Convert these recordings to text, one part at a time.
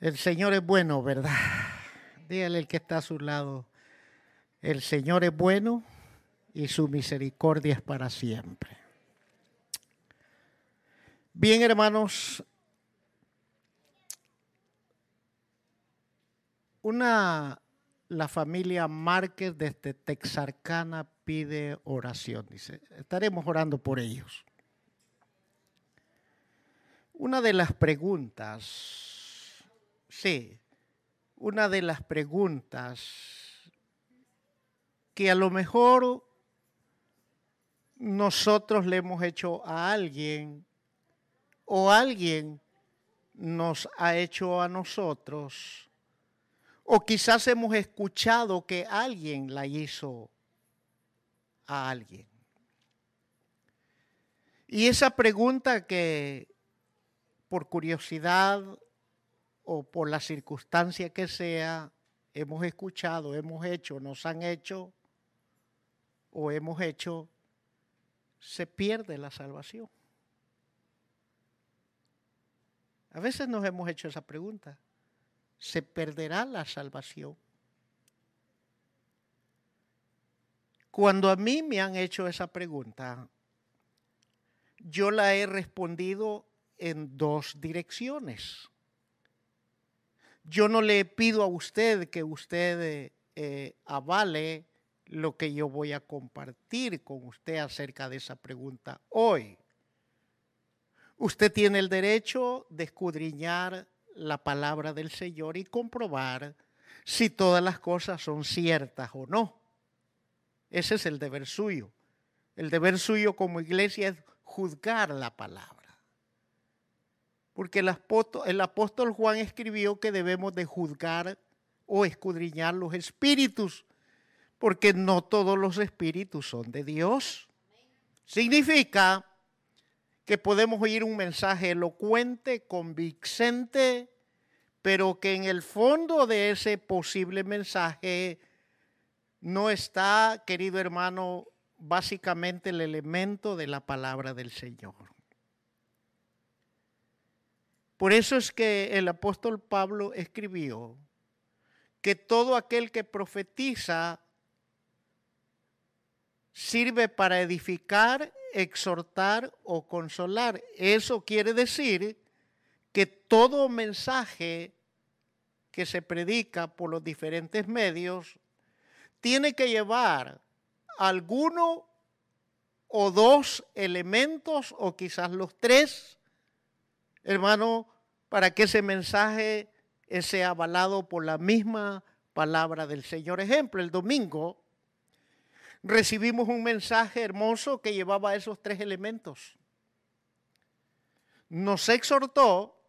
El Señor es bueno, ¿verdad? Dígale el que está a su lado. El Señor es bueno y su misericordia es para siempre. Bien, hermanos, una la familia Márquez desde Texarkana pide oración, dice. Estaremos orando por ellos. Una de las preguntas, sí, una de las preguntas que a lo mejor nosotros le hemos hecho a alguien o alguien nos ha hecho a nosotros, o quizás hemos escuchado que alguien la hizo a alguien. Y esa pregunta que por curiosidad o por la circunstancia que sea, hemos escuchado, hemos hecho, nos han hecho o hemos hecho, se pierde la salvación. A veces nos hemos hecho esa pregunta. ¿Se perderá la salvación? Cuando a mí me han hecho esa pregunta, yo la he respondido en dos direcciones. Yo no le pido a usted que usted eh, avale lo que yo voy a compartir con usted acerca de esa pregunta hoy. Usted tiene el derecho de escudriñar la palabra del Señor y comprobar si todas las cosas son ciertas o no. Ese es el deber suyo. El deber suyo como iglesia es juzgar la palabra. Porque el apóstol, el apóstol Juan escribió que debemos de juzgar o escudriñar los espíritus, porque no todos los espíritus son de Dios. Significa que podemos oír un mensaje elocuente, convincente, pero que en el fondo de ese posible mensaje no está, querido hermano, básicamente el elemento de la palabra del Señor. Por eso es que el apóstol Pablo escribió que todo aquel que profetiza sirve para edificar, exhortar o consolar. Eso quiere decir que todo mensaje que se predica por los diferentes medios tiene que llevar alguno o dos elementos o quizás los tres, hermano, para que ese mensaje sea avalado por la misma palabra del Señor. Ejemplo, el domingo recibimos un mensaje hermoso que llevaba esos tres elementos. Nos exhortó,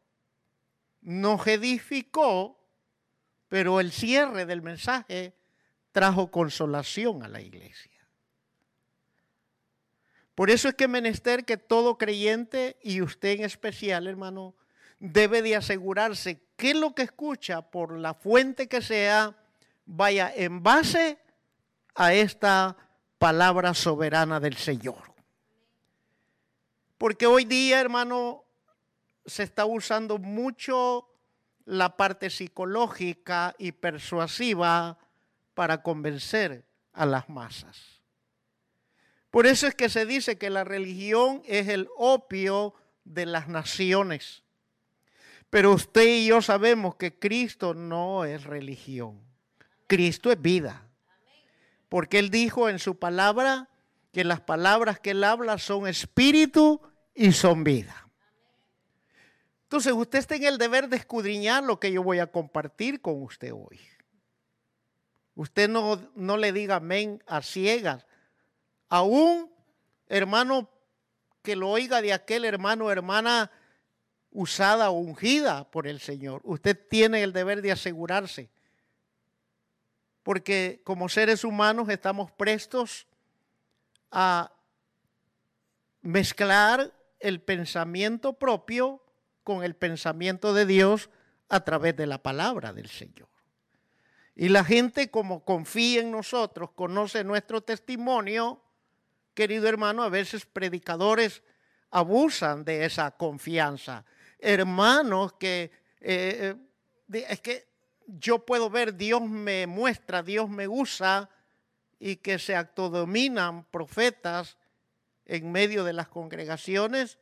nos edificó, pero el cierre del mensaje trajo consolación a la iglesia. Por eso es que menester que todo creyente, y usted en especial, hermano, debe de asegurarse que lo que escucha, por la fuente que sea, vaya en base a esta palabra soberana del Señor. Porque hoy día, hermano, se está usando mucho la parte psicológica y persuasiva para convencer a las masas. Por eso es que se dice que la religión es el opio de las naciones. Pero usted y yo sabemos que Cristo no es religión. Cristo es vida. Porque Él dijo en su palabra que las palabras que Él habla son espíritu y son vida. Entonces usted está en el deber de escudriñar lo que yo voy a compartir con usted hoy. Usted no, no le diga amén a ciegas. Aún, hermano, que lo oiga de aquel hermano o hermana usada o ungida por el Señor. Usted tiene el deber de asegurarse. Porque como seres humanos estamos prestos a mezclar el pensamiento propio con el pensamiento de Dios a través de la palabra del Señor. Y la gente como confía en nosotros, conoce nuestro testimonio, querido hermano, a veces predicadores abusan de esa confianza. Hermanos que eh, es que yo puedo ver, Dios me muestra, Dios me usa y que se autodominan profetas en medio de las congregaciones,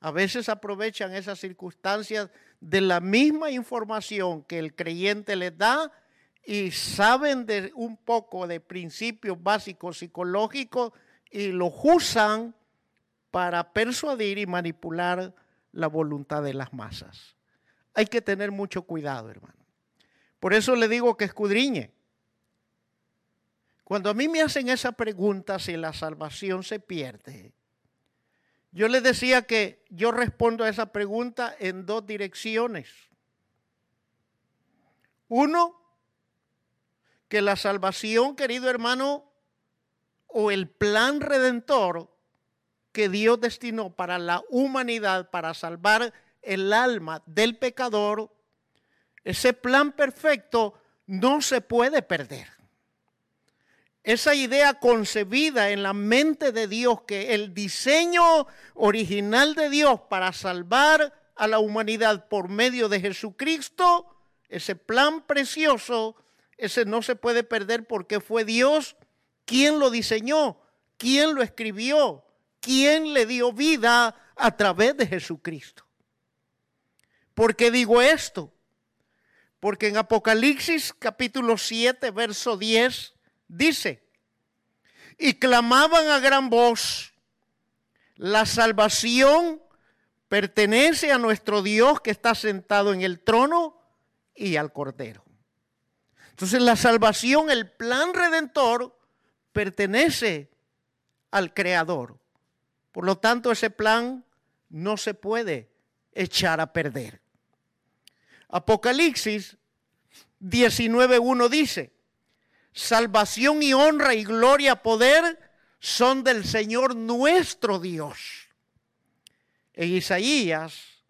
a veces aprovechan esas circunstancias de la misma información que el creyente les da y saben de un poco de principios básicos psicológicos y los usan para persuadir y manipular la voluntad de las masas. Hay que tener mucho cuidado, hermano. Por eso le digo que escudriñe. Cuando a mí me hacen esa pregunta si la salvación se pierde, yo les decía que yo respondo a esa pregunta en dos direcciones. Uno, que la salvación, querido hermano, o el plan redentor que Dios destinó para la humanidad, para salvar el alma del pecador, ese plan perfecto no se puede perder. Esa idea concebida en la mente de Dios, que el diseño original de Dios para salvar a la humanidad por medio de Jesucristo, ese plan precioso, ese no se puede perder porque fue Dios quien lo diseñó, quien lo escribió, quien le dio vida a través de Jesucristo. ¿Por qué digo esto? Porque en Apocalipsis capítulo 7, verso 10, dice, y clamaban a gran voz, la salvación pertenece a nuestro Dios que está sentado en el trono y al Cordero. Entonces la salvación, el plan redentor, pertenece al Creador. Por lo tanto, ese plan no se puede echar a perder. Apocalipsis 19.1 dice, salvación y honra y gloria, poder son del Señor nuestro Dios. En Isaías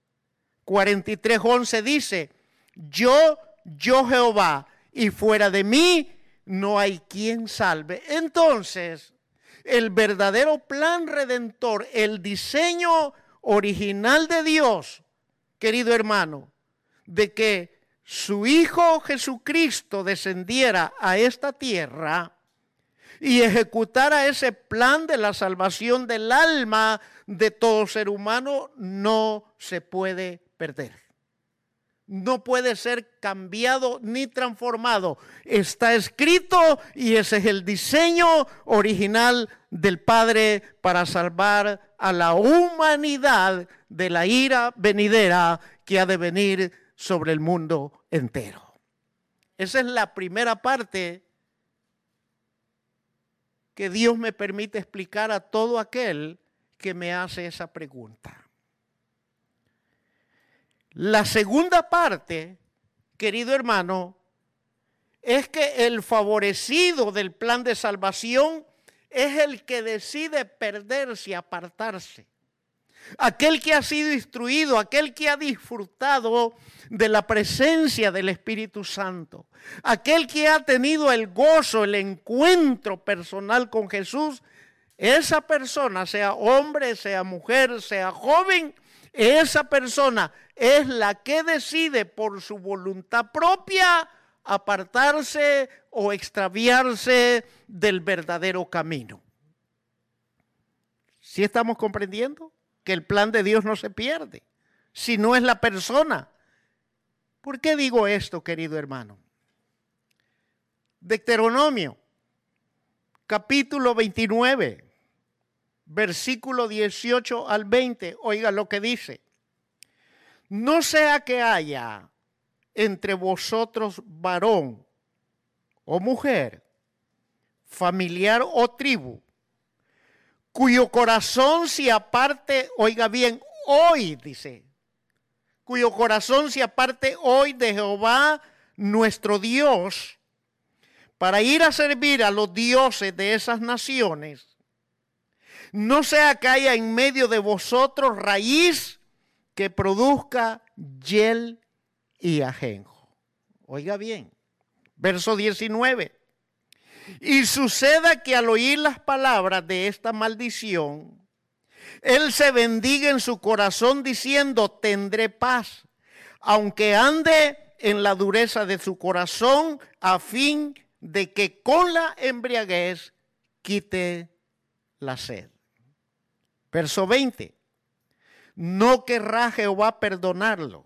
43.11 dice, yo, yo Jehová, y fuera de mí no hay quien salve. Entonces, el verdadero plan redentor, el diseño original de Dios, querido hermano, de que su Hijo Jesucristo descendiera a esta tierra y ejecutara ese plan de la salvación del alma de todo ser humano, no se puede perder. No puede ser cambiado ni transformado. Está escrito y ese es el diseño original del Padre para salvar a la humanidad de la ira venidera que ha de venir sobre el mundo entero. Esa es la primera parte que Dios me permite explicar a todo aquel que me hace esa pregunta. La segunda parte, querido hermano, es que el favorecido del plan de salvación es el que decide perderse, apartarse. Aquel que ha sido instruido, aquel que ha disfrutado de la presencia del Espíritu Santo, aquel que ha tenido el gozo, el encuentro personal con Jesús, esa persona, sea hombre, sea mujer, sea joven, esa persona es la que decide por su voluntad propia apartarse o extraviarse del verdadero camino. ¿Sí estamos comprendiendo? Que el plan de Dios no se pierde, si no es la persona ¿Por qué digo esto, querido hermano? Deuteronomio, capítulo 29, versículo 18 al 20. Oiga lo que dice. No sea que haya entre vosotros varón o mujer, familiar o tribu, cuyo corazón se aparte, oiga bien, hoy, dice, cuyo corazón se aparte hoy de Jehová nuestro Dios para ir a servir a los dioses de esas naciones, no sea que haya en medio de vosotros raíz que produzca yel y ajenjo. Oiga bien, verso 19. Y suceda que al oír las palabras de esta maldición, él se bendiga en su corazón diciendo, tendré paz, aunque ande en la dureza de su corazón a fin de que con la embriaguez quite la sed. Verso 20. No querrá Jehová perdonarlo,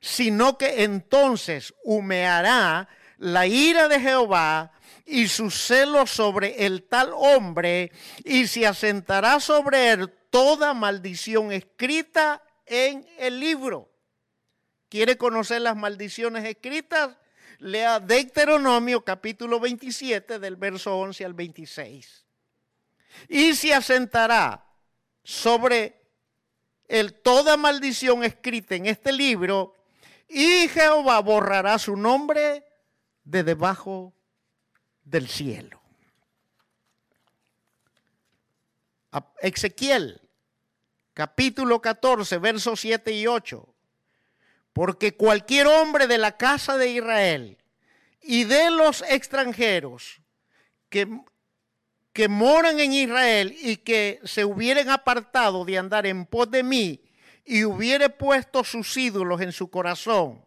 sino que entonces humeará la ira de Jehová y su celo sobre el tal hombre, y se asentará sobre él toda maldición escrita en el libro. ¿Quiere conocer las maldiciones escritas? Lea Deuteronomio capítulo 27 del verso 11 al 26. Y se asentará sobre el toda maldición escrita en este libro y Jehová borrará su nombre de debajo del cielo. Ezequiel, capítulo 14, versos 7 y 8. Porque cualquier hombre de la casa de Israel y de los extranjeros que, que moran en Israel y que se hubieran apartado de andar en pos de mí y hubiere puesto sus ídolos en su corazón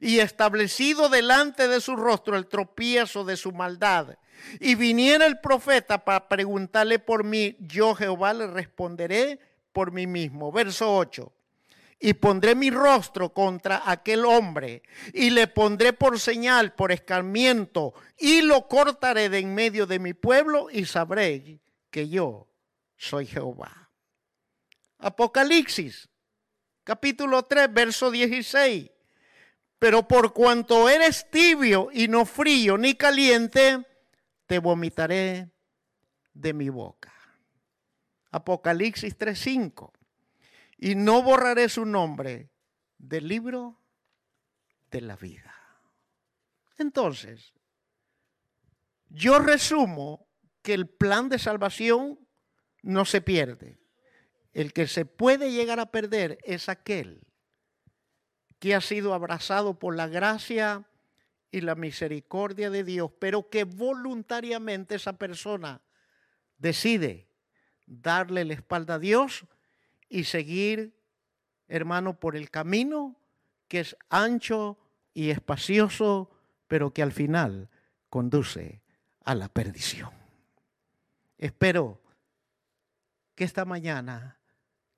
y establecido delante de su rostro el tropiezo de su maldad. Y viniera el profeta para preguntarle por mí, yo Jehová le responderé por mí mismo. Verso 8. Y pondré mi rostro contra aquel hombre y le pondré por señal, por escarmiento, y lo cortaré de en medio de mi pueblo y sabré que yo soy Jehová. Apocalipsis, capítulo 3, verso 16. Pero por cuanto eres tibio y no frío ni caliente, te vomitaré de mi boca. Apocalipsis 3:5. Y no borraré su nombre del libro de la vida. Entonces, yo resumo que el plan de salvación no se pierde. El que se puede llegar a perder es aquel que ha sido abrazado por la gracia y la misericordia de Dios, pero que voluntariamente esa persona decide darle la espalda a Dios y seguir, hermano, por el camino que es ancho y espacioso, pero que al final conduce a la perdición. Espero que esta mañana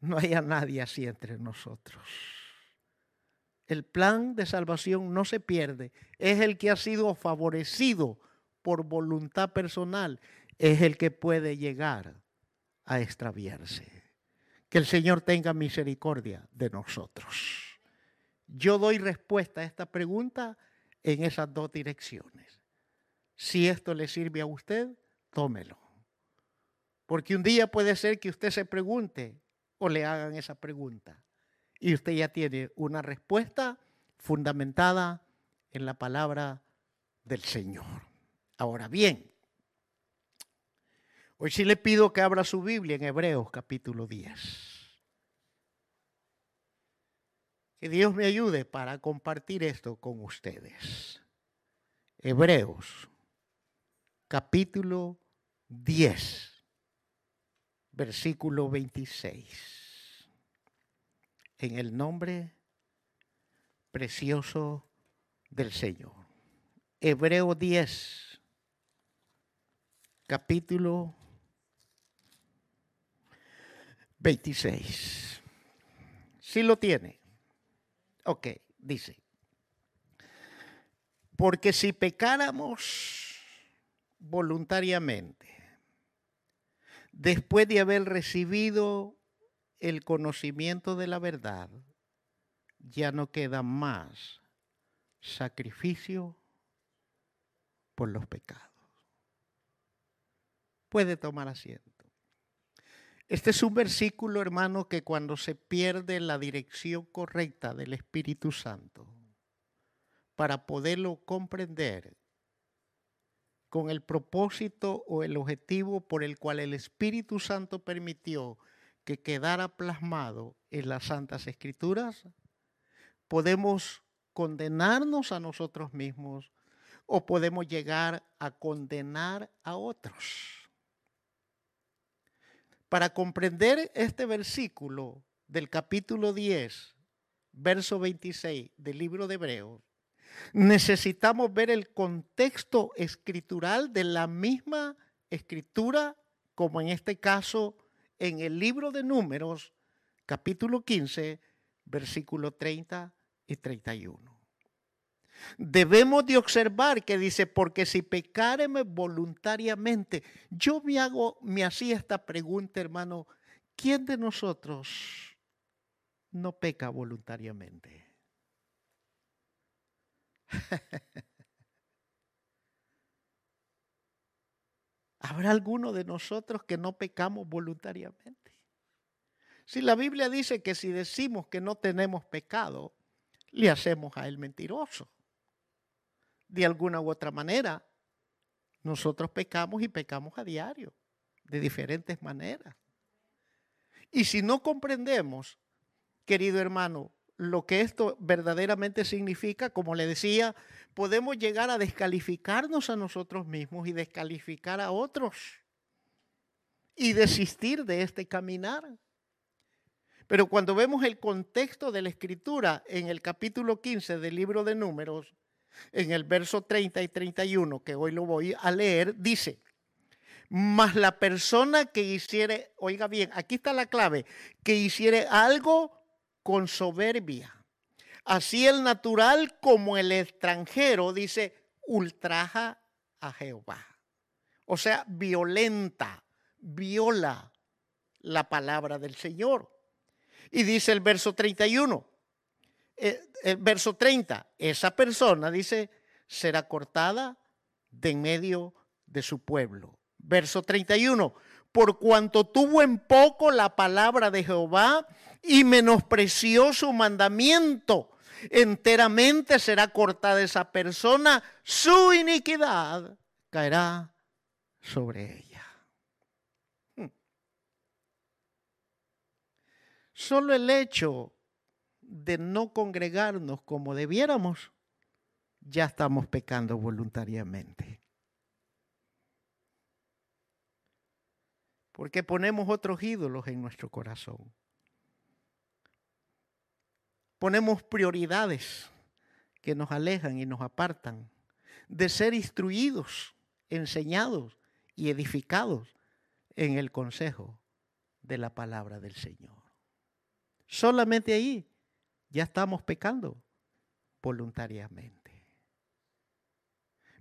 no haya nadie así entre nosotros el plan de salvación no se pierde. Es el que ha sido favorecido por voluntad personal. Es el que puede llegar a extraviarse. Que el Señor tenga misericordia de nosotros. Yo doy respuesta a esta pregunta en esas dos direcciones. Si esto le sirve a usted, tómelo. Porque un día puede ser que usted se pregunte o le hagan esa pregunta y usted ya tiene una respuesta fundamentada en la palabra del Señor. Ahora bien, hoy sí le pido que abra su Biblia en Hebreos capítulo 10. Que Dios me ayude para compartir esto con ustedes. Hebreos capítulo 10, versículo 26 en el nombre precioso del Señor. Hebreo 10, capítulo 26. Si lo tiene. Ok, dice. Porque si pecáramos voluntariamente, después de haber recibido el conocimiento de la verdad, ya no queda más sacrificio por los pecados. Puede tomar asiento. Este es un versículo, hermano, que cuando se pierde la dirección correcta del Espíritu Santo, para poderlo comprender con el propósito o el objetivo por el cual el Espíritu Santo permitió que quedara plasmado en las Santas Escrituras, podemos condenarnos a nosotros mismos o podemos llegar a condenar a otros. Para comprender este versículo del capítulo 10 verso 26 del libro de Hebreos, necesitamos ver el contexto escritural de la misma escritura, como en este caso en el libro de números, capítulo 15, versículo 30 y 31. Debemos de observar que dice, porque si pecáreme voluntariamente, yo me hago, me hacía esta pregunta, hermano, ¿quién de nosotros no peca voluntariamente? ¿Habrá alguno de nosotros que no pecamos voluntariamente? Si la Biblia dice que si decimos que no tenemos pecado, le hacemos a él mentiroso. De alguna u otra manera, nosotros pecamos y pecamos a diario, de diferentes maneras. Y si no comprendemos, querido hermano, lo que esto verdaderamente significa, como le decía, podemos llegar a descalificarnos a nosotros mismos y descalificar a otros y desistir de este caminar. Pero cuando vemos el contexto de la escritura en el capítulo 15 del libro de números, en el verso 30 y 31, que hoy lo voy a leer, dice, mas la persona que hiciere, oiga bien, aquí está la clave, que hiciere algo con soberbia. Así el natural como el extranjero, dice, ultraja a Jehová. O sea, violenta, viola la palabra del Señor. Y dice el verso 31, eh, el verso 30, esa persona, dice, será cortada de en medio de su pueblo. Verso 31, por cuanto tuvo en poco la palabra de Jehová y menospreció su mandamiento, enteramente será cortada esa persona, su iniquidad caerá sobre ella. Hmm. Solo el hecho de no congregarnos como debiéramos, ya estamos pecando voluntariamente. Porque ponemos otros ídolos en nuestro corazón ponemos prioridades que nos alejan y nos apartan de ser instruidos, enseñados y edificados en el consejo de la palabra del Señor. Solamente ahí ya estamos pecando voluntariamente.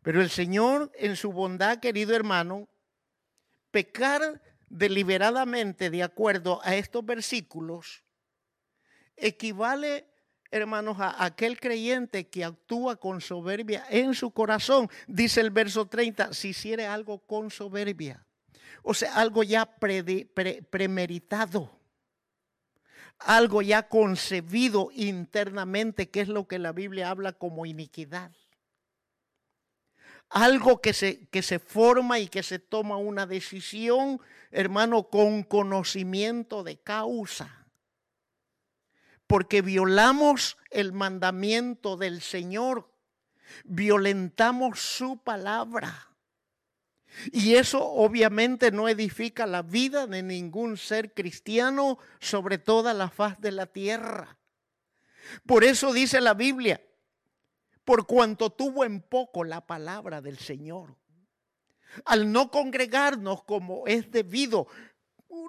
Pero el Señor, en su bondad, querido hermano, pecar deliberadamente de acuerdo a estos versículos equivale, hermanos, a aquel creyente que actúa con soberbia en su corazón. Dice el verso 30, si hiciere algo con soberbia. O sea, algo ya premeritado. Algo ya concebido internamente, que es lo que la Biblia habla como iniquidad algo que se, que se forma y que se toma una decisión, hermano, con conocimiento de causa porque violamos el mandamiento del Señor, violentamos su palabra. Y eso obviamente no edifica la vida de ningún ser cristiano sobre toda la faz de la tierra. Por eso dice la Biblia, por cuanto tuvo en poco la palabra del Señor. Al no congregarnos como es debido,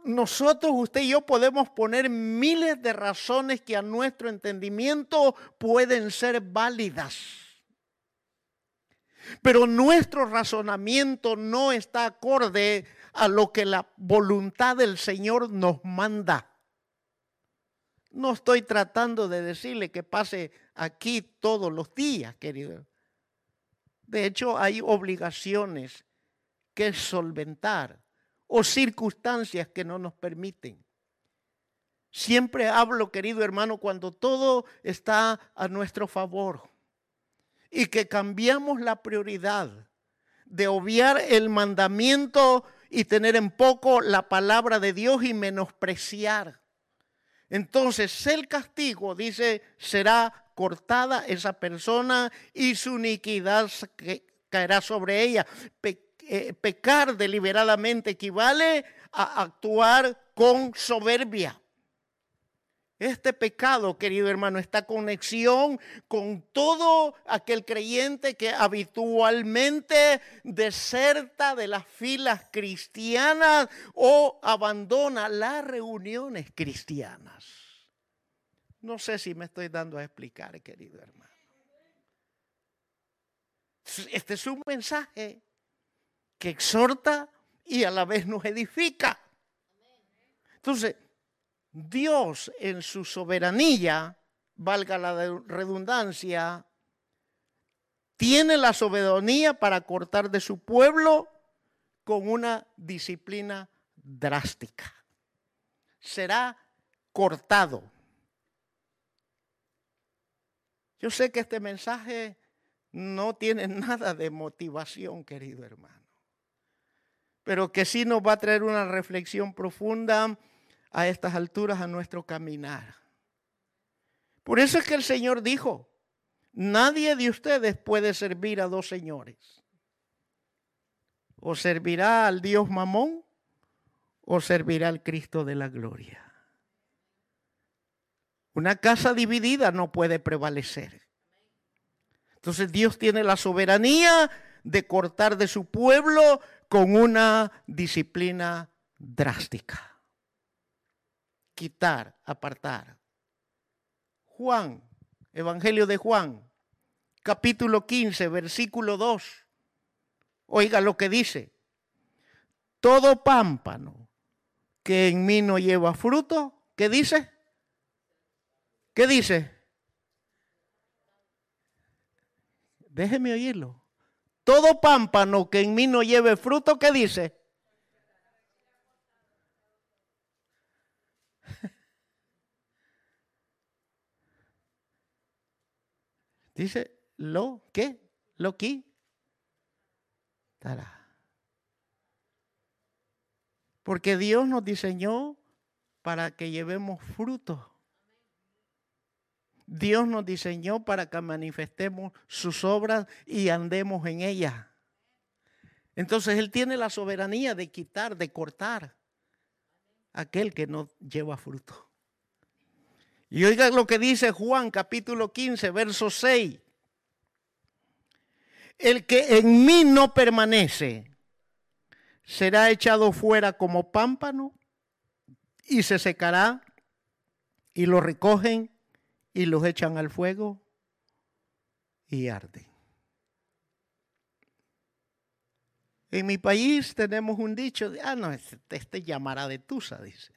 nosotros, usted y yo podemos poner miles de razones que a nuestro entendimiento pueden ser válidas. Pero nuestro razonamiento no está acorde a lo que la voluntad del Señor nos manda. No estoy tratando de decirle que pase aquí todos los días, querido. De hecho, hay obligaciones que solventar o circunstancias que no nos permiten. Siempre hablo, querido hermano, cuando todo está a nuestro favor y que cambiamos la prioridad de obviar el mandamiento y tener en poco la palabra de Dios y menospreciar. Entonces el castigo, dice, será cortada esa persona y su iniquidad caerá sobre ella. Eh, pecar deliberadamente equivale a actuar con soberbia. Este pecado, querido hermano, esta conexión con todo aquel creyente que habitualmente deserta de las filas cristianas o abandona las reuniones cristianas. No sé si me estoy dando a explicar, querido hermano. Este es un mensaje que exhorta y a la vez nos edifica. Entonces, Dios en su soberanía, valga la redundancia, tiene la soberanía para cortar de su pueblo con una disciplina drástica. Será cortado. Yo sé que este mensaje no tiene nada de motivación, querido hermano, pero que sí nos va a traer una reflexión profunda a estas alturas a nuestro caminar. Por eso es que el Señor dijo, nadie de ustedes puede servir a dos señores. O servirá al Dios Mamón o servirá al Cristo de la gloria. Una casa dividida no puede prevalecer. Entonces Dios tiene la soberanía de cortar de su pueblo con una disciplina drástica quitar, apartar. Juan, Evangelio de Juan, capítulo 15, versículo 2. Oiga lo que dice. Todo pámpano que en mí no lleva fruto, ¿qué dice? ¿Qué dice? Déjeme oírlo. Todo pámpano que en mí no lleve fruto, ¿qué dice? Dice, lo, ¿qué? Lo que. Porque Dios nos diseñó para que llevemos fruto. Dios nos diseñó para que manifestemos sus obras y andemos en ellas. Entonces Él tiene la soberanía de quitar, de cortar aquel que no lleva fruto. Y oiga lo que dice Juan capítulo 15, verso 6. El que en mí no permanece será echado fuera como pámpano y se secará y lo recogen y los echan al fuego y arden. En mi país tenemos un dicho de, ah, no, este, este llamará de Tusa, dice.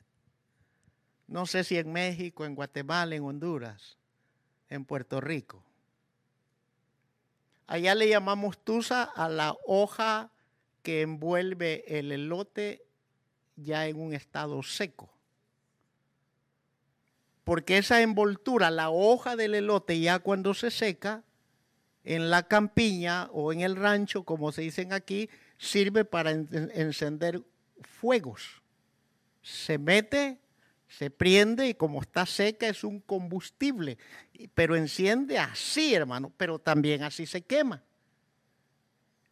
No sé si en México, en Guatemala, en Honduras, en Puerto Rico. Allá le llamamos tusa a la hoja que envuelve el elote ya en un estado seco. Porque esa envoltura, la hoja del elote ya cuando se seca, en la campiña o en el rancho, como se dicen aquí, sirve para encender fuegos. Se mete se prende y como está seca es un combustible, pero enciende así, hermano, pero también así se quema.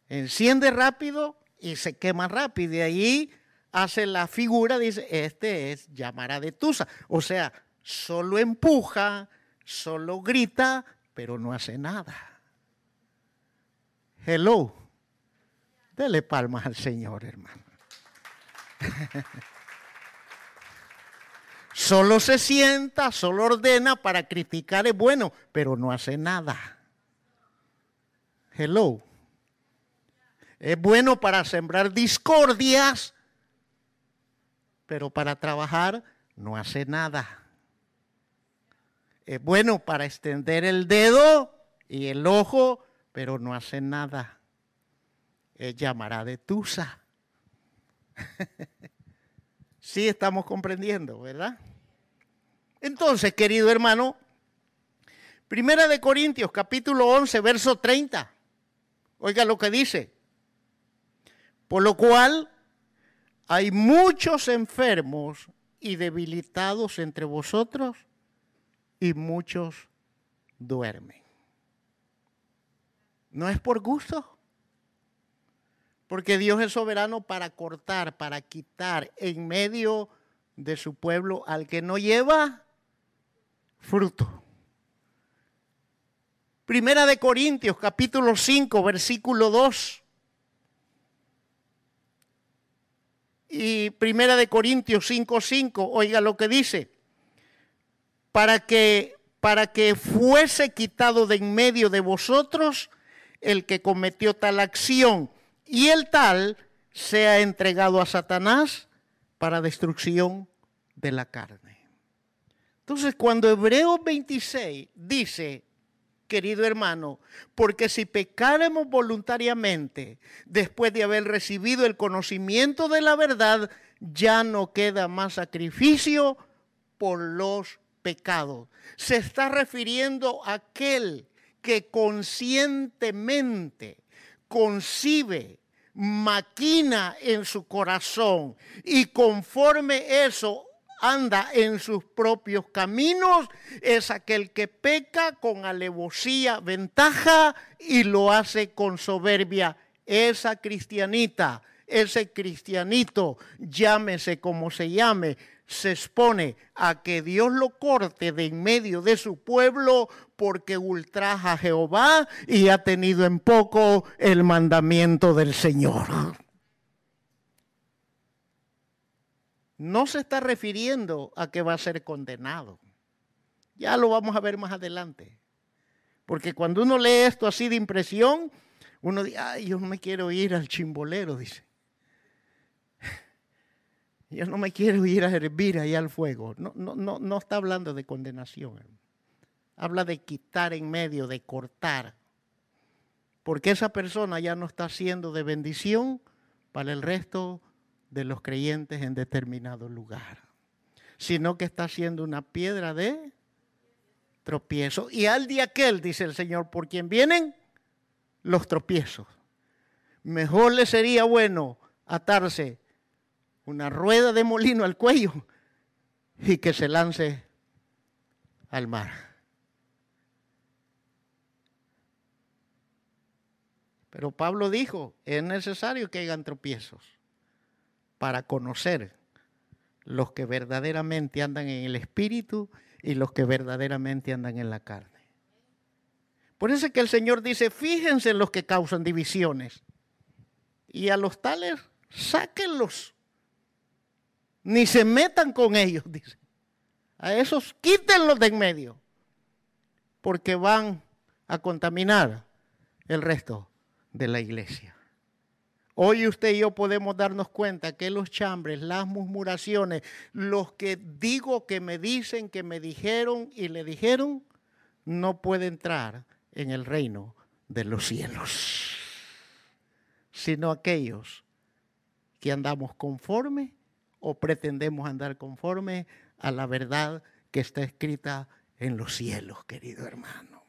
Enciende rápido y se quema rápido. Y ahí hace la figura, dice, este es llamara de tusa. O sea, solo empuja, solo grita, pero no hace nada. Hello. Dele palmas al Señor, hermano. Solo se sienta, solo ordena para criticar es bueno, pero no hace nada. Hello. Es bueno para sembrar discordias, pero para trabajar no hace nada. Es bueno para extender el dedo y el ojo, pero no hace nada. Es llamará de Tusa. sí estamos comprendiendo, ¿verdad? Entonces, querido hermano, Primera de Corintios, capítulo 11, verso 30. Oiga lo que dice. Por lo cual hay muchos enfermos y debilitados entre vosotros y muchos duermen. No es por gusto. Porque Dios es soberano para cortar, para quitar en medio de su pueblo al que no lleva fruto. Primera de Corintios, capítulo 5, versículo 2. Y Primera de Corintios 5, 5, oiga lo que dice. Para que, para que fuese quitado de en medio de vosotros el que cometió tal acción y el tal sea entregado a Satanás para destrucción de la carne. Entonces, cuando Hebreos 26 dice, querido hermano, porque si pecáramos voluntariamente después de haber recibido el conocimiento de la verdad, ya no queda más sacrificio por los pecados. Se está refiriendo a aquel que conscientemente concibe, maquina en su corazón y conforme eso anda en sus propios caminos, es aquel que peca con alevosía, ventaja y lo hace con soberbia. Esa cristianita, ese cristianito, llámese como se llame, se expone a que Dios lo corte de en medio de su pueblo porque ultraja a Jehová y ha tenido en poco el mandamiento del Señor. No se está refiriendo a que va a ser condenado. Ya lo vamos a ver más adelante. Porque cuando uno lee esto así de impresión, uno dice, ay, yo no me quiero ir al chimbolero, dice. Yo no me quiero ir a hervir ahí al fuego. No, no, no, no está hablando de condenación. Habla de quitar en medio, de cortar. Porque esa persona ya no está siendo de bendición para el resto de los creyentes en determinado lugar. Sino que está siendo una piedra de tropiezo. Y al día aquel, dice el Señor, por quien vienen los tropiezos. Mejor le sería bueno atarse una rueda de molino al cuello y que se lance al mar. Pero Pablo dijo, es necesario que hagan tropiezos para conocer los que verdaderamente andan en el espíritu y los que verdaderamente andan en la carne. Por eso es que el Señor dice, fíjense en los que causan divisiones y a los tales sáquenlos ni se metan con ellos, dice. A esos quítenlos de en medio, porque van a contaminar el resto de la iglesia. Hoy usted y yo podemos darnos cuenta que los chambres, las murmuraciones, los que digo que me dicen, que me dijeron y le dijeron, no puede entrar en el reino de los cielos, sino aquellos que andamos conforme o pretendemos andar conforme a la verdad que está escrita en los cielos, querido hermano.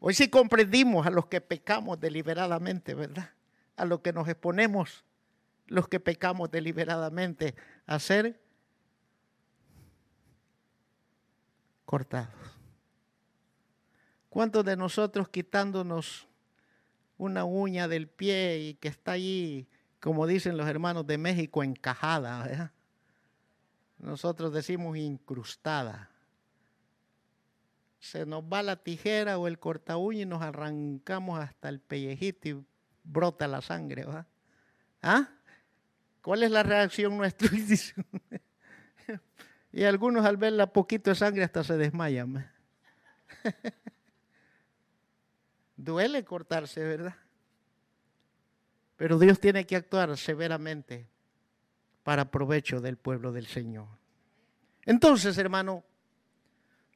Hoy sí comprendimos a los que pecamos deliberadamente, ¿verdad? A los que nos exponemos, los que pecamos deliberadamente, a ser cortados. ¿Cuántos de nosotros quitándonos una uña del pie y que está allí como dicen los hermanos de México, encajada. Nosotros decimos incrustada. Se nos va la tijera o el corta y nos arrancamos hasta el pellejito y brota la sangre. ¿Ah? ¿Cuál es la reacción nuestra? y algunos al ver la poquito de sangre hasta se desmayan. Duele cortarse, ¿verdad? Pero Dios tiene que actuar severamente para provecho del pueblo del Señor. Entonces, hermano,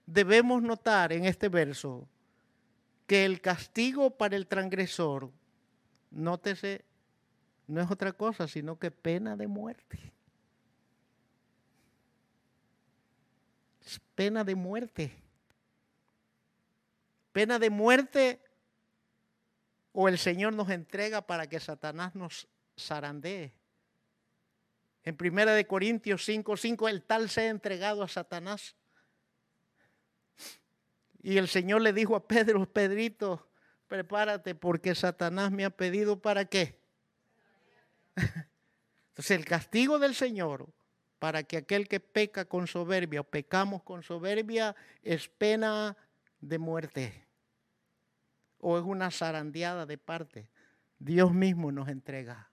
debemos notar en este verso que el castigo para el transgresor, nótese, no es otra cosa, sino que pena de muerte. Es pena de muerte. Pena de muerte o el Señor nos entrega para que Satanás nos zarandee. En 1 de Corintios 5:5 5, el tal se ha entregado a Satanás. Y el Señor le dijo a Pedro, Pedrito, prepárate porque Satanás me ha pedido para qué. Entonces el castigo del Señor para que aquel que peca con soberbia o pecamos con soberbia es pena de muerte o es una zarandeada de parte. Dios mismo nos entrega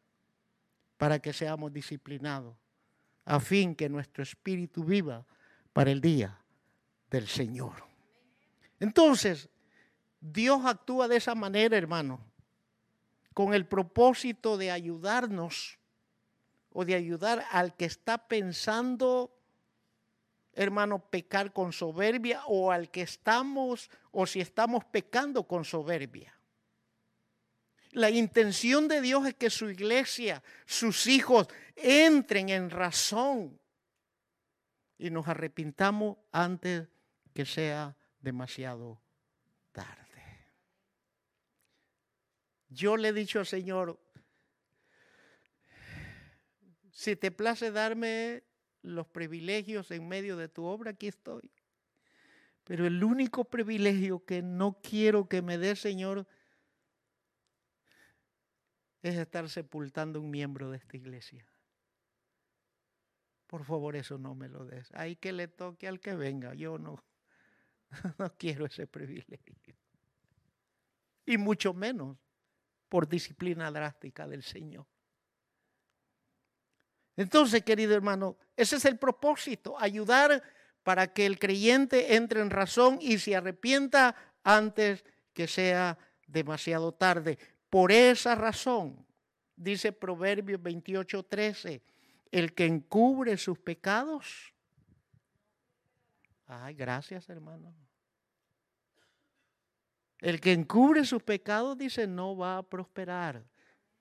para que seamos disciplinados, a fin que nuestro espíritu viva para el día del Señor. Entonces, Dios actúa de esa manera, hermano, con el propósito de ayudarnos o de ayudar al que está pensando, hermano, pecar con soberbia o al que estamos o si estamos pecando con soberbia. La intención de Dios es que su iglesia, sus hijos, entren en razón y nos arrepintamos antes que sea demasiado tarde. Yo le he dicho al Señor, si te place darme los privilegios en medio de tu obra, aquí estoy. Pero el único privilegio que no quiero que me dé, Señor, es estar sepultando un miembro de esta iglesia. Por favor, eso no me lo des. Hay que le toque al que venga. Yo no, no quiero ese privilegio. Y mucho menos por disciplina drástica del Señor. Entonces, querido hermano, ese es el propósito, ayudar para que el creyente entre en razón y se arrepienta antes que sea demasiado tarde. Por esa razón, dice Proverbios 28, 13, el que encubre sus pecados. Ay, gracias, hermano. El que encubre sus pecados, dice, no va a prosperar,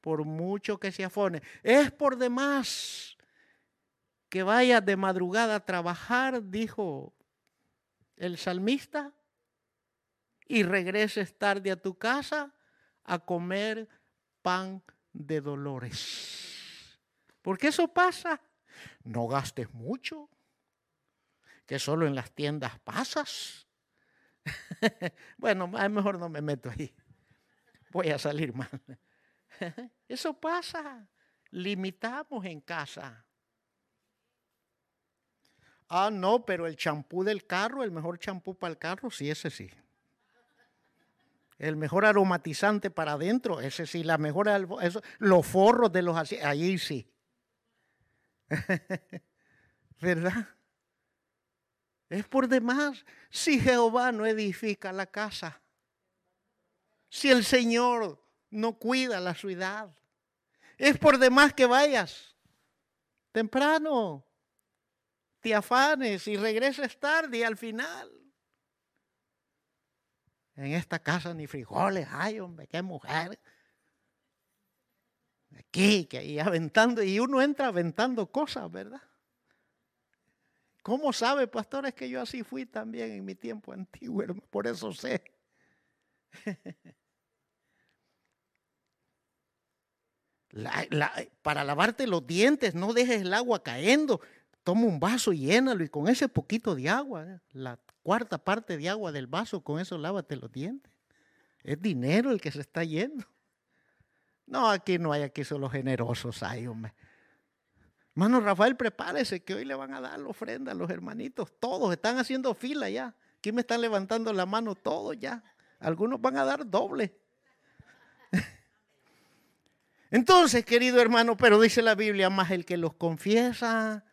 por mucho que se afone. Es por demás que vaya de madrugada a trabajar, dijo el salmista, y regreses tarde a tu casa a comer pan de dolores. Porque eso pasa. No gastes mucho, que solo en las tiendas pasas bueno, mejor no me meto ahí. Voy a salir mal. Eso pasa. Limitamos en casa. Ah, no, pero el champú del carro, el mejor champú para el carro, sí, ese sí. El mejor aromatizante para adentro, ese sí. La mejor, eso, los forros de los allí sí. ¿Verdad? Es por demás si Jehová no edifica la casa. Si el Señor no cuida la ciudad. Es por demás que vayas temprano, te afanes y regreses tarde y al final. En esta casa ni frijoles ay hombre, qué mujer. Aquí, que ahí aventando, y uno entra aventando cosas, ¿verdad? ¿Cómo sabe, pastor? Es que yo así fui también en mi tiempo antiguo, por eso sé. Para lavarte los dientes, no dejes el agua cayendo. Toma un vaso y llénalo y con ese poquito de agua, ¿eh? la cuarta parte de agua del vaso, con eso lávate los dientes. Es dinero el que se está yendo. No, aquí no hay, aquí solo generosos hay, hombre. Hermano Rafael, prepárese que hoy le van a dar la ofrenda a los hermanitos. Todos están haciendo fila ya. Aquí me están levantando la mano todos ya. Algunos van a dar doble. Entonces, querido hermano, pero dice la Biblia, más el que los confiesa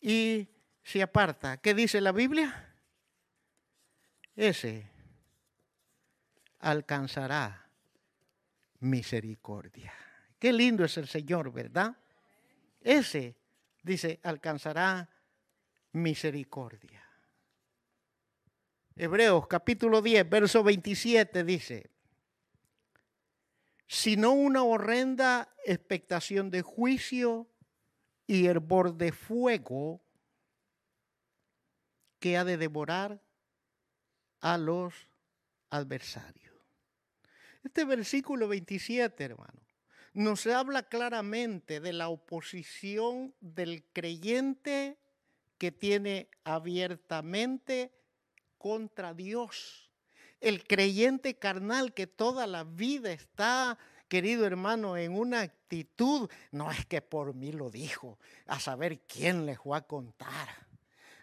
y se aparta. ¿Qué dice la Biblia? Ese alcanzará misericordia. Qué lindo es el Señor, ¿verdad? ese, dice, alcanzará misericordia. Hebreos capítulo 10, verso 27 dice, sino una horrenda expectación de juicio y hervor de fuego que ha de devorar a los adversarios. Este versículo 27, hermano, nos habla claramente de la oposición del creyente que tiene abiertamente contra Dios. El creyente carnal que toda la vida está querido hermano, en una actitud, no es que por mí lo dijo, a saber quién les fue a contar.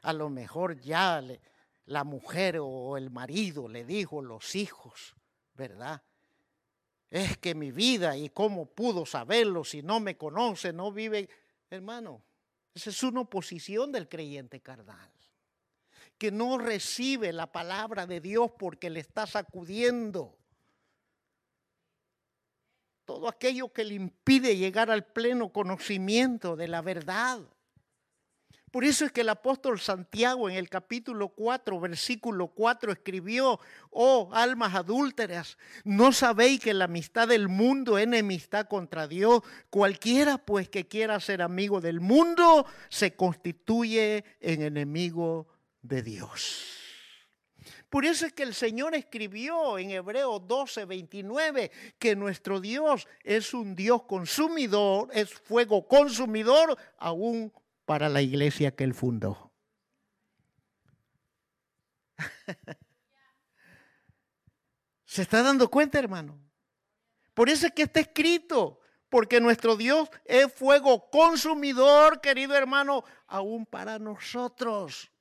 A lo mejor ya la mujer o el marido le dijo, los hijos, ¿verdad? Es que mi vida y cómo pudo saberlo si no me conoce, no vive. Hermano, esa es una oposición del creyente carnal que no recibe la palabra de Dios porque le está sacudiendo. Todo aquello que le impide llegar al pleno conocimiento de la verdad. Por eso es que el apóstol Santiago en el capítulo 4, versículo 4 escribió, oh almas adúlteras, ¿no sabéis que la amistad del mundo es enemistad contra Dios? Cualquiera pues que quiera ser amigo del mundo se constituye en enemigo de Dios. Por eso es que el Señor escribió en Hebreos 12, 29 que nuestro Dios es un Dios consumidor, es fuego consumidor aún para la iglesia que él fundó. ¿Se está dando cuenta, hermano? Por eso es que está escrito, porque nuestro Dios es fuego consumidor, querido hermano, aún para nosotros.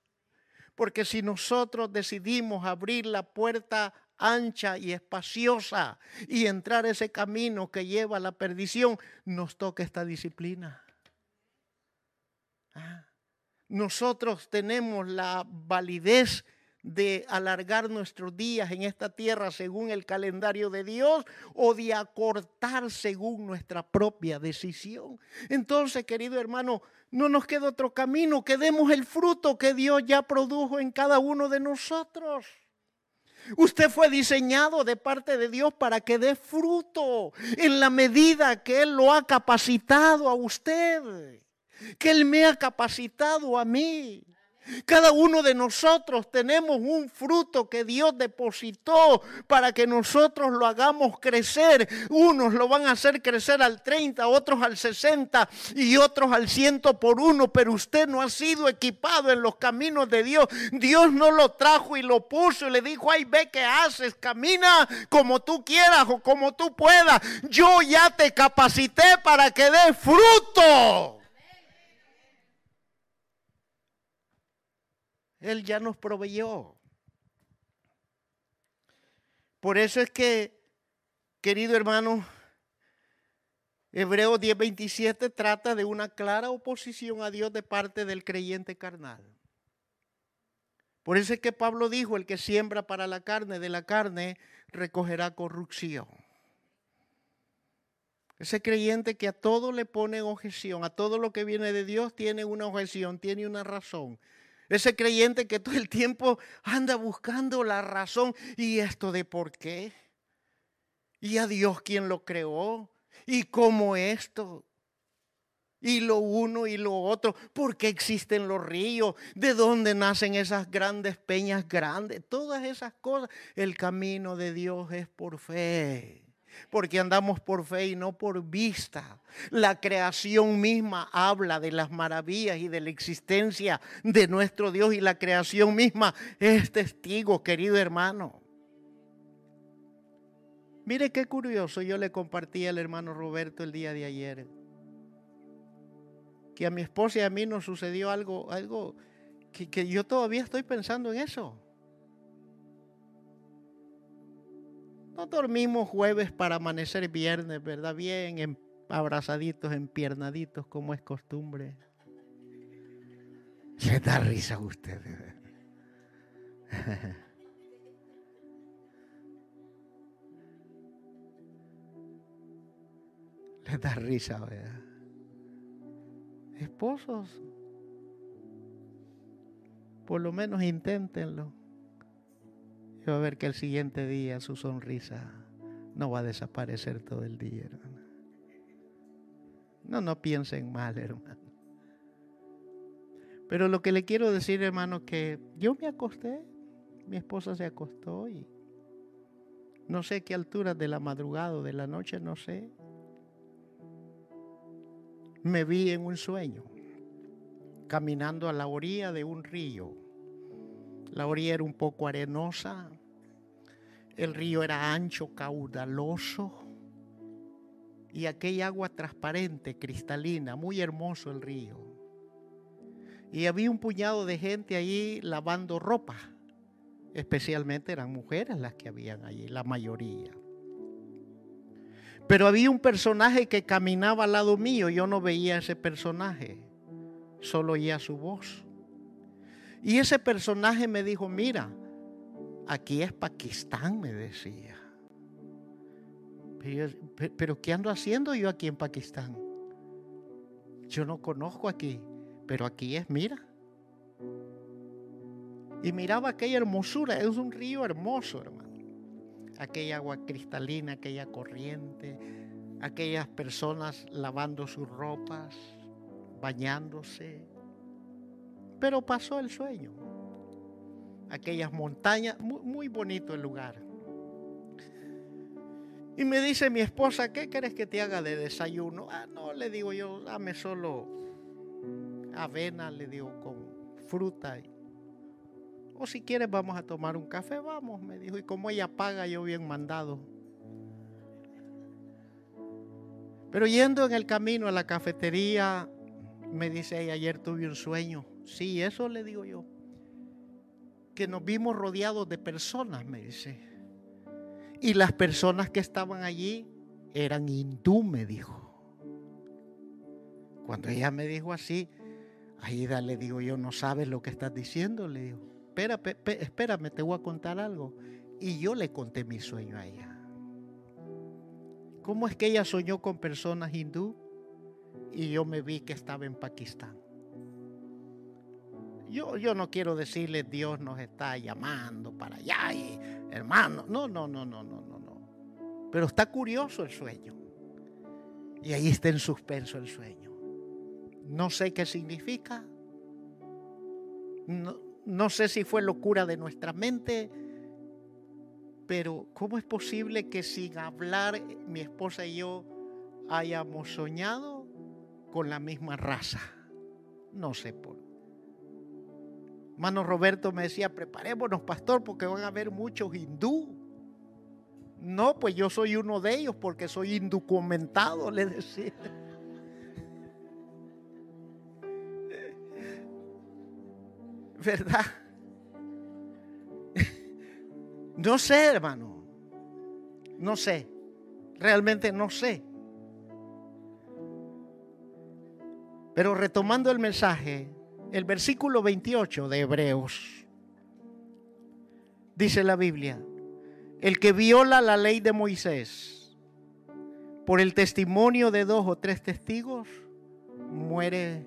Porque si nosotros decidimos abrir la puerta ancha y espaciosa y entrar ese camino que lleva a la perdición, nos toca esta disciplina. Ah, nosotros tenemos la validez de alargar nuestros días en esta tierra según el calendario de Dios o de acortar según nuestra propia decisión. Entonces, querido hermano, no nos queda otro camino, que demos el fruto que Dios ya produjo en cada uno de nosotros. Usted fue diseñado de parte de Dios para que dé fruto en la medida que Él lo ha capacitado a usted, que Él me ha capacitado a mí. Cada uno de nosotros tenemos un fruto que Dios depositó para que nosotros lo hagamos crecer. Unos lo van a hacer crecer al 30, otros al 60 y otros al 100 por uno, pero usted no ha sido equipado en los caminos de Dios. Dios no lo trajo y lo puso y le dijo, ay, ve qué haces, camina como tú quieras o como tú puedas. Yo ya te capacité para que dé fruto. Él ya nos proveyó. Por eso es que, querido hermano, Hebreo 10:27 trata de una clara oposición a Dios de parte del creyente carnal. Por eso es que Pablo dijo, el que siembra para la carne, de la carne recogerá corrupción. Ese creyente que a todo le pone objeción, a todo lo que viene de Dios tiene una objeción, tiene una razón. Ese creyente que todo el tiempo anda buscando la razón y esto de por qué. Y a Dios quien lo creó. Y cómo esto. Y lo uno y lo otro. ¿Por qué existen los ríos? ¿De dónde nacen esas grandes peñas grandes? Todas esas cosas. El camino de Dios es por fe porque andamos por fe y no por vista. La creación misma habla de las maravillas y de la existencia de nuestro Dios y la creación misma es testigo, querido hermano. Mire qué curioso, yo le compartí al hermano Roberto el día de ayer que a mi esposa y a mí nos sucedió algo, algo que, que yo todavía estoy pensando en eso. No dormimos jueves para amanecer viernes, ¿verdad? Bien en, abrazaditos, empiernaditos, como es costumbre. Se da risa a ustedes. Les da risa, ¿verdad? Esposos, por lo menos inténtenlo y va a ver que el siguiente día su sonrisa no va a desaparecer todo el día, hermano. No, no piensen mal, hermano. Pero lo que le quiero decir, hermano, que yo me acosté, mi esposa se acostó y no sé qué altura de la madrugada o de la noche, no sé. Me vi en un sueño, caminando a la orilla de un río la orilla era un poco arenosa. El río era ancho, caudaloso. y aquella agua transparente, cristalina, muy hermoso el río. Y había un puñado de gente allí lavando ropa. Especialmente eran mujeres las que habían allí, la mayoría. Pero había un personaje que caminaba al lado mío. Yo no veía a ese personaje, solo oía su voz. Y ese personaje me dijo, mira, aquí es Pakistán, me decía. Pero, ¿qué ando haciendo yo aquí en Pakistán? Yo no conozco aquí, pero aquí es, mira. Y miraba aquella hermosura, es un río hermoso, hermano. Aquella agua cristalina, aquella corriente, aquellas personas lavando sus ropas, bañándose. Pero pasó el sueño. Aquellas montañas, muy, bonito el lugar. Y me dice mi esposa, ¿qué quieres que te haga de desayuno? Ah, no, le digo yo, dame solo avena, le digo, con fruta. O si quieres vamos a tomar un café, vamos, me dijo. Y como ella paga, yo bien mandado. Pero yendo en el camino a la cafetería, me dice ella, ayer tuve un sueño. Sí, eso le digo yo. Que nos vimos rodeados de personas, me dice. Y las personas que estaban allí eran hindú, me dijo. Cuando ella me dijo así, Aida le digo yo, no sabes lo que estás diciendo, le digo, Espera, espérame, te voy a contar algo. Y yo le conté mi sueño a ella. ¿Cómo es que ella soñó con personas hindú y yo me vi que estaba en Pakistán? Yo, yo no quiero decirle Dios nos está llamando para allá hermano. No, no, no, no, no, no, no. Pero está curioso el sueño. Y ahí está en suspenso el sueño. No sé qué significa. No, no sé si fue locura de nuestra mente, pero ¿cómo es posible que sin hablar mi esposa y yo hayamos soñado con la misma raza? No sé por. Mano Roberto me decía, preparémonos, pastor, porque van a haber muchos hindú. No, pues yo soy uno de ellos porque soy indocumentado, le decía. ¿Verdad? No sé, hermano. No sé. Realmente no sé. Pero retomando el mensaje, el versículo 28 de Hebreos, dice la Biblia, el que viola la ley de Moisés por el testimonio de dos o tres testigos, muere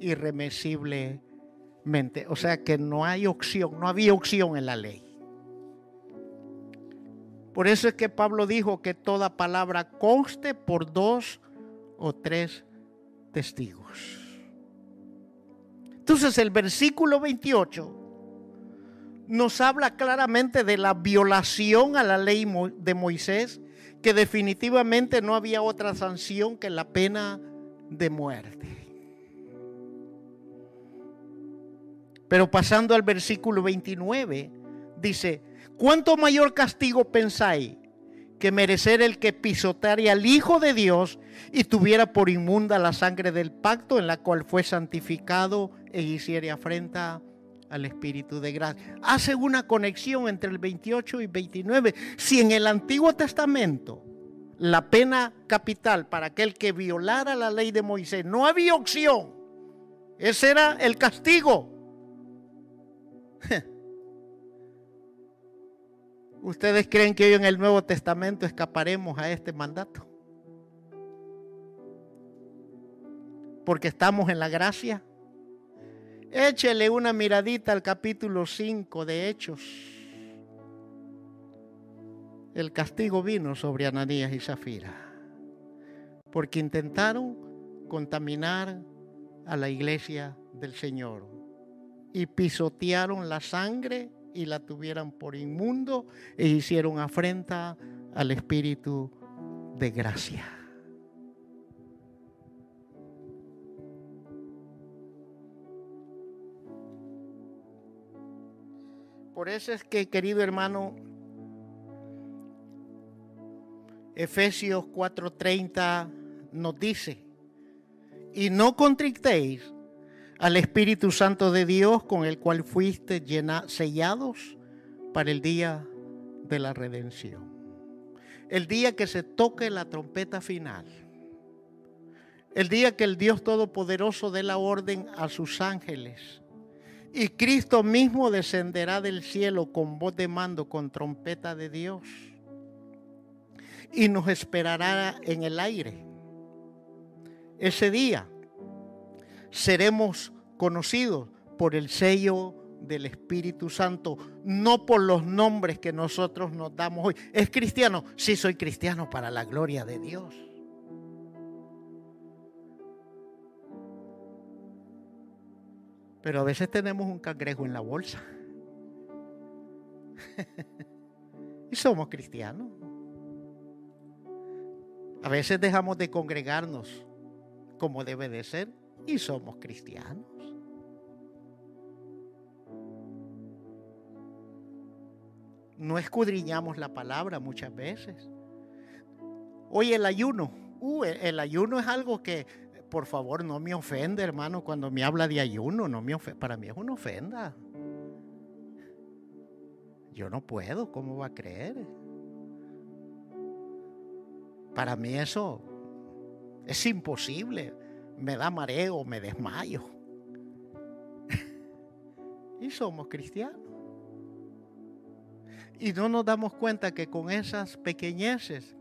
irremisiblemente. O sea que no hay opción, no había opción en la ley. Por eso es que Pablo dijo que toda palabra conste por dos o tres testigos. Entonces el versículo 28 nos habla claramente de la violación a la ley de Moisés, que definitivamente no había otra sanción que la pena de muerte. Pero pasando al versículo 29, dice, ¿cuánto mayor castigo pensáis que merecer el que pisoteara al Hijo de Dios y tuviera por inmunda la sangre del pacto en la cual fue santificado e hiciera afrenta al Espíritu de gracia. Hace una conexión entre el 28 y 29. Si en el Antiguo Testamento la pena capital para aquel que violara la ley de Moisés no había opción, ese era el castigo. ¿Ustedes creen que hoy en el Nuevo Testamento escaparemos a este mandato? Porque estamos en la gracia. Échele una miradita al capítulo 5 de Hechos. El castigo vino sobre Ananías y Zafira. Porque intentaron contaminar a la iglesia del Señor. Y pisotearon la sangre y la tuvieran por inmundo e hicieron afrenta al Espíritu de gracia. Por eso es que, querido hermano, Efesios 4:30 nos dice, y no contrictéis al Espíritu Santo de Dios con el cual fuiste llena, sellados para el día de la redención. El día que se toque la trompeta final. El día que el Dios Todopoderoso dé la orden a sus ángeles. Y Cristo mismo descenderá del cielo con voz de mando, con trompeta de Dios. Y nos esperará en el aire. Ese día seremos conocidos por el sello del Espíritu Santo, no por los nombres que nosotros nos damos hoy. ¿Es cristiano? Sí, soy cristiano para la gloria de Dios. Pero a veces tenemos un cangrejo en la bolsa. y somos cristianos. A veces dejamos de congregarnos como debe de ser y somos cristianos. No escudriñamos la palabra muchas veces. Hoy el ayuno, uh, el ayuno es algo que, por favor, no me ofende, hermano, cuando me habla de ayuno, no me para mí es una ofenda. Yo no puedo, ¿cómo va a creer? Para mí eso es imposible. Me da mareo, me desmayo. y somos cristianos. Y no nos damos cuenta que con esas pequeñeces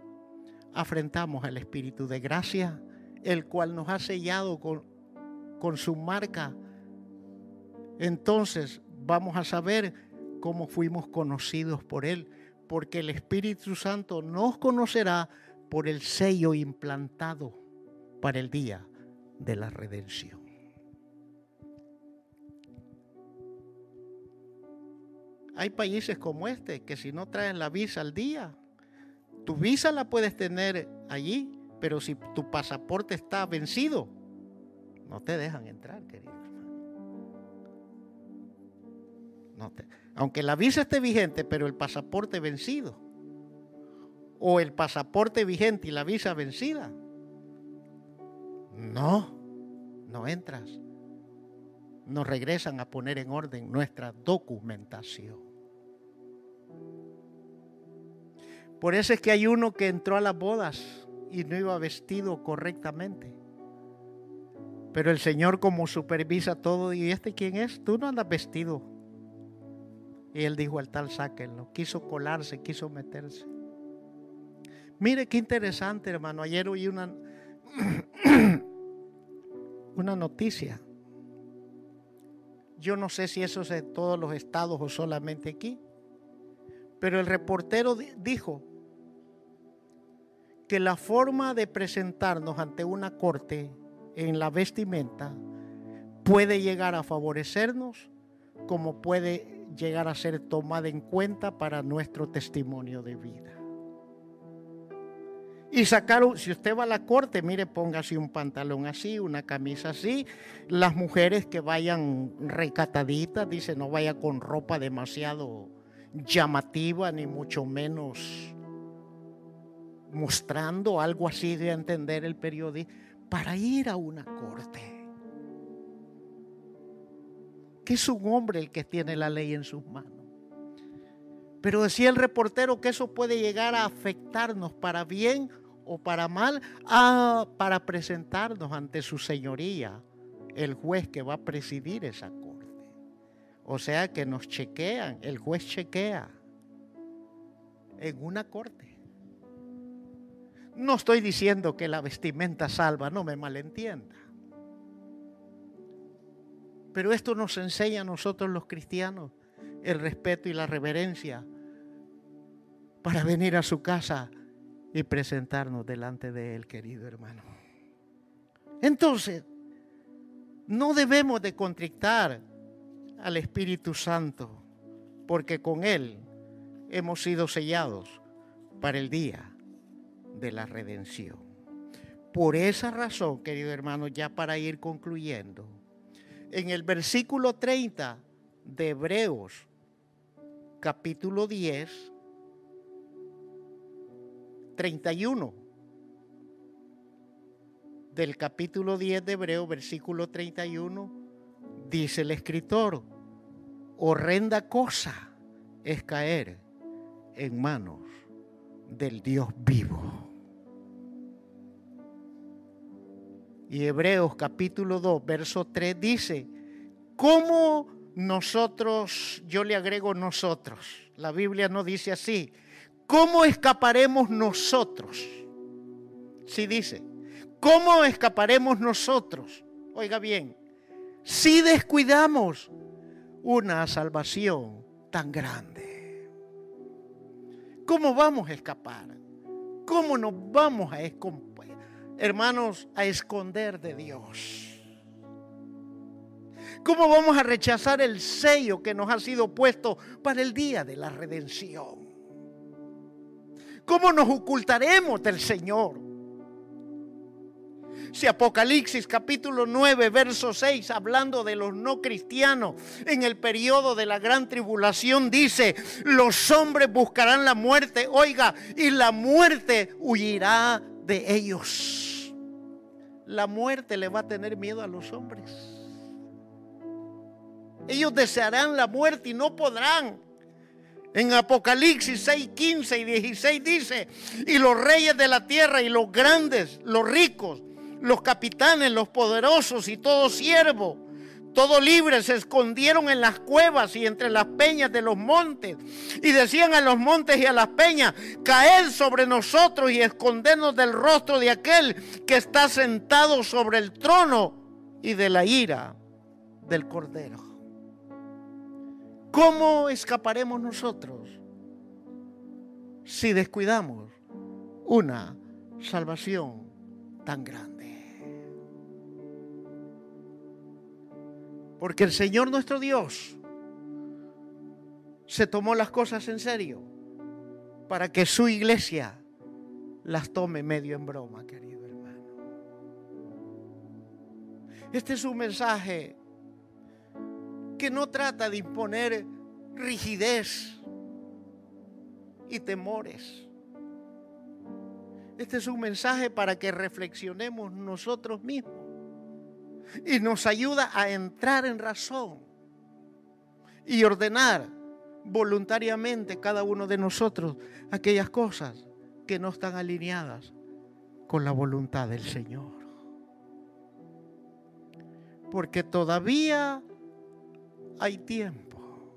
afrentamos al Espíritu de gracia, el cual nos ha sellado con, con su marca. Entonces vamos a saber cómo fuimos conocidos por Él, porque el Espíritu Santo nos conocerá por el sello implantado para el día de la redención. Hay países como este que si no traen la visa al día, tu visa la puedes tener allí, pero si tu pasaporte está vencido, no te dejan entrar, querido No aunque la visa esté vigente, pero el pasaporte vencido, o el pasaporte vigente y la visa vencida, no, no entras. Nos regresan a poner en orden nuestra documentación. Por eso es que hay uno que entró a las bodas y no iba vestido correctamente. Pero el Señor como supervisa todo, ¿y este quién es? Tú no andas vestido. Y él dijo al tal, sáquenlo. Quiso colarse, quiso meterse. Mire qué interesante, hermano. Ayer oí una, una noticia. Yo no sé si eso es de todos los estados o solamente aquí. Pero el reportero dijo que la forma de presentarnos ante una corte en la vestimenta puede llegar a favorecernos como puede llegar a ser tomada en cuenta para nuestro testimonio de vida. Y sacaron, si usted va a la corte, mire, póngase un pantalón así, una camisa así. Las mujeres que vayan recataditas, dice, no vaya con ropa demasiado llamativa, ni mucho menos mostrando algo así de entender el periodismo, para ir a una corte. Que es un hombre el que tiene la ley en sus manos. Pero decía el reportero que eso puede llegar a afectarnos para bien o para mal, para presentarnos ante su señoría, el juez que va a presidir esa corte. O sea que nos chequean, el juez chequea en una corte. No estoy diciendo que la vestimenta salva, no me malentienda. Pero esto nos enseña a nosotros los cristianos el respeto y la reverencia para venir a su casa y presentarnos delante de Él, querido hermano. Entonces, no debemos de contrictar al Espíritu Santo, porque con Él hemos sido sellados para el día de la redención. Por esa razón, querido hermano, ya para ir concluyendo, en el versículo 30 de Hebreos, capítulo 10, 31 del capítulo 10 de Hebreo, versículo 31, dice el escritor, horrenda cosa es caer en manos del Dios vivo. Y Hebreos capítulo 2, verso 3 dice, ¿cómo nosotros, yo le agrego nosotros, la Biblia no dice así, ¿cómo escaparemos nosotros? Sí dice, ¿cómo escaparemos nosotros? Oiga bien, si descuidamos una salvación tan grande. ¿Cómo vamos a escapar? ¿Cómo nos vamos a hermanos, a esconder de Dios? ¿Cómo vamos a rechazar el sello que nos ha sido puesto para el día de la redención? ¿Cómo nos ocultaremos del Señor? Si Apocalipsis capítulo 9, verso 6, hablando de los no cristianos en el periodo de la gran tribulación, dice, los hombres buscarán la muerte, oiga, y la muerte huirá de ellos. La muerte le va a tener miedo a los hombres. Ellos desearán la muerte y no podrán. En Apocalipsis 6, 15 y 16 dice, y los reyes de la tierra y los grandes, los ricos, los capitanes, los poderosos y todo siervo, todo libre, se escondieron en las cuevas y entre las peñas de los montes. Y decían a los montes y a las peñas, caed sobre nosotros y escondernos del rostro de aquel que está sentado sobre el trono y de la ira del cordero. ¿Cómo escaparemos nosotros si descuidamos una salvación tan grande? Porque el Señor nuestro Dios se tomó las cosas en serio para que su iglesia las tome medio en broma, querido hermano. Este es un mensaje que no trata de imponer rigidez y temores. Este es un mensaje para que reflexionemos nosotros mismos y nos ayuda a entrar en razón y ordenar voluntariamente cada uno de nosotros aquellas cosas que no están alineadas con la voluntad del Señor. Porque todavía hay tiempo.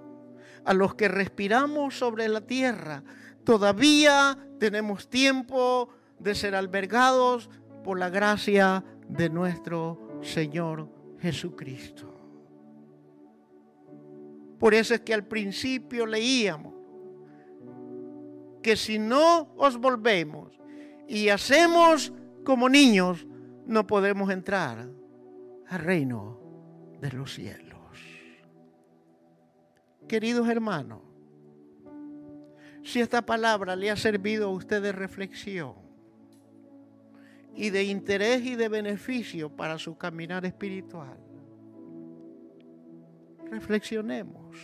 A los que respiramos sobre la tierra, todavía tenemos tiempo de ser albergados por la gracia de nuestro Señor Jesucristo. Por eso es que al principio leíamos que si no os volvemos y hacemos como niños, no podemos entrar al reino de los cielos. Queridos hermanos, si esta palabra le ha servido a usted de reflexión, y de interés y de beneficio para su caminar espiritual. Reflexionemos.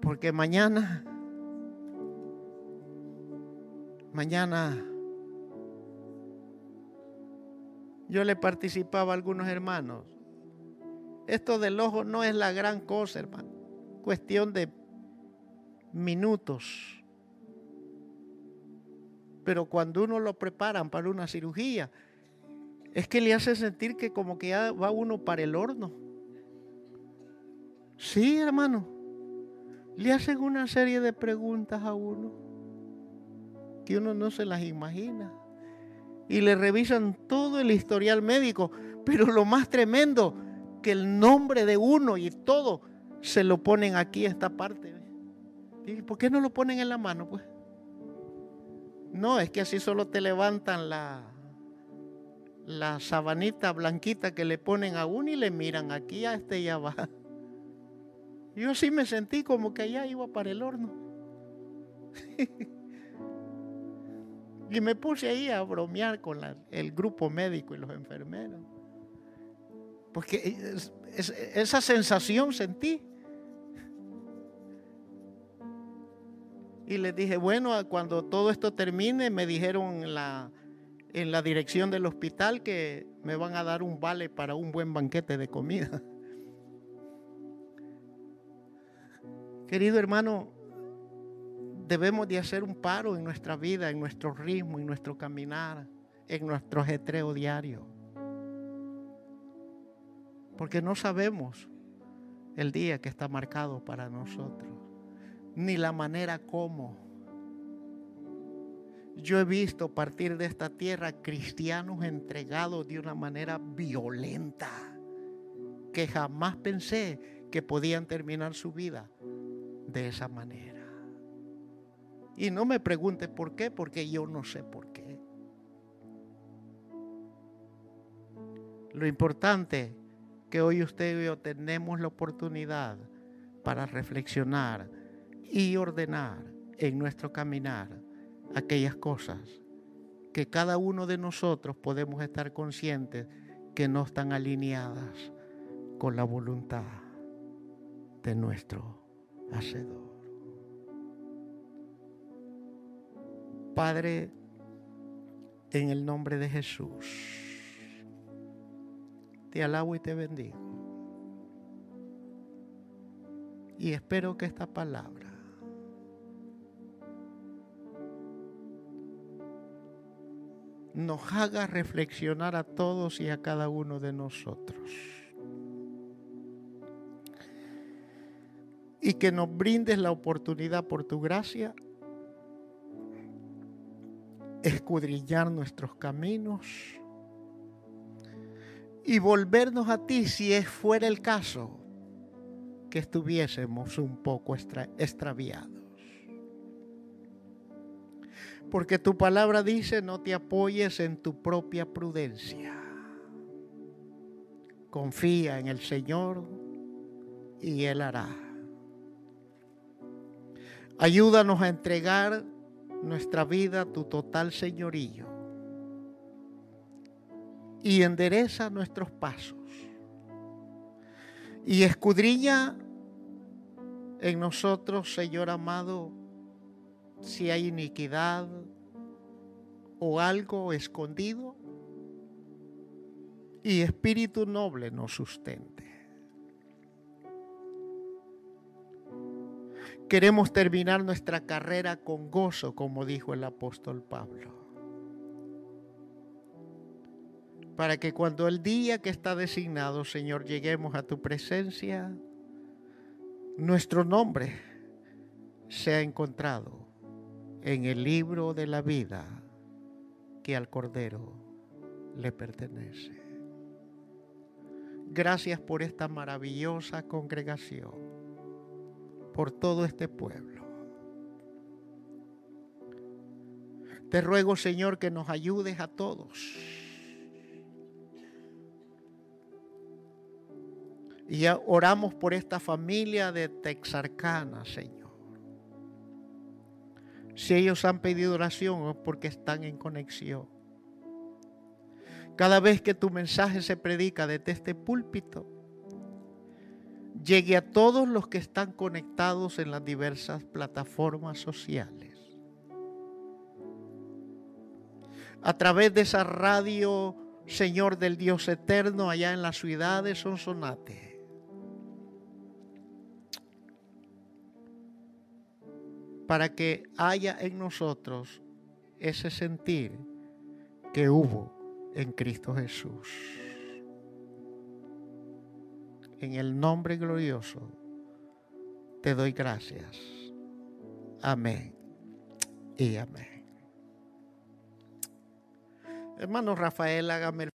Porque mañana, mañana, yo le participaba a algunos hermanos. Esto del ojo no es la gran cosa, hermano. Cuestión de minutos pero cuando uno lo preparan para una cirugía, es que le hace sentir que como que ya va uno para el horno. Sí, hermano. Le hacen una serie de preguntas a uno que uno no se las imagina. Y le revisan todo el historial médico. Pero lo más tremendo, que el nombre de uno y todo se lo ponen aquí esta parte. ¿Y por qué no lo ponen en la mano? Pues no, es que así solo te levantan la, la sabanita blanquita que le ponen a uno y le miran aquí a este ya va. Yo sí me sentí como que allá iba para el horno. y me puse ahí a bromear con el grupo médico y los enfermeros. Porque esa sensación sentí. Y les dije, bueno, cuando todo esto termine, me dijeron en la, en la dirección del hospital que me van a dar un vale para un buen banquete de comida. Querido hermano, debemos de hacer un paro en nuestra vida, en nuestro ritmo, en nuestro caminar, en nuestro ajetreo diario. Porque no sabemos el día que está marcado para nosotros, ni la manera como. Yo he visto partir de esta tierra cristianos entregados de una manera violenta, que jamás pensé que podían terminar su vida de esa manera. Y no me pregunte por qué, porque yo no sé por qué. Lo importante que hoy usted y yo tenemos la oportunidad para reflexionar y ordenar en nuestro caminar aquellas cosas que cada uno de nosotros podemos estar conscientes que no están alineadas con la voluntad de nuestro Hacedor. Padre, en el nombre de Jesús, te alabo y te bendigo. Y espero que esta palabra nos haga reflexionar a todos y a cada uno de nosotros. y que nos brindes la oportunidad por tu gracia escudriñar nuestros caminos y volvernos a ti si es fuera el caso que estuviésemos un poco extraviados. Porque tu palabra dice, no te apoyes en tu propia prudencia. Confía en el Señor y Él hará. Ayúdanos a entregar nuestra vida a tu total señorío y endereza nuestros pasos y escudriña en nosotros, Señor amado, si hay iniquidad o algo escondido y espíritu noble nos sustente. Queremos terminar nuestra carrera con gozo, como dijo el apóstol Pablo. Para que cuando el día que está designado, Señor, lleguemos a tu presencia, nuestro nombre sea encontrado en el libro de la vida que al Cordero le pertenece. Gracias por esta maravillosa congregación por todo este pueblo. Te ruego, Señor, que nos ayudes a todos. Y oramos por esta familia de Texarkana, Señor. Si ellos han pedido oración es porque están en conexión. Cada vez que tu mensaje se predica desde este púlpito, llegue a todos los que están conectados en las diversas plataformas sociales. A través de esa radio, Señor del Dios eterno, allá en la ciudad de Sonsonate. Para que haya en nosotros ese sentir que hubo en Cristo Jesús en el nombre glorioso, te doy gracias. Amén y amén. Hermano Rafael, hágame el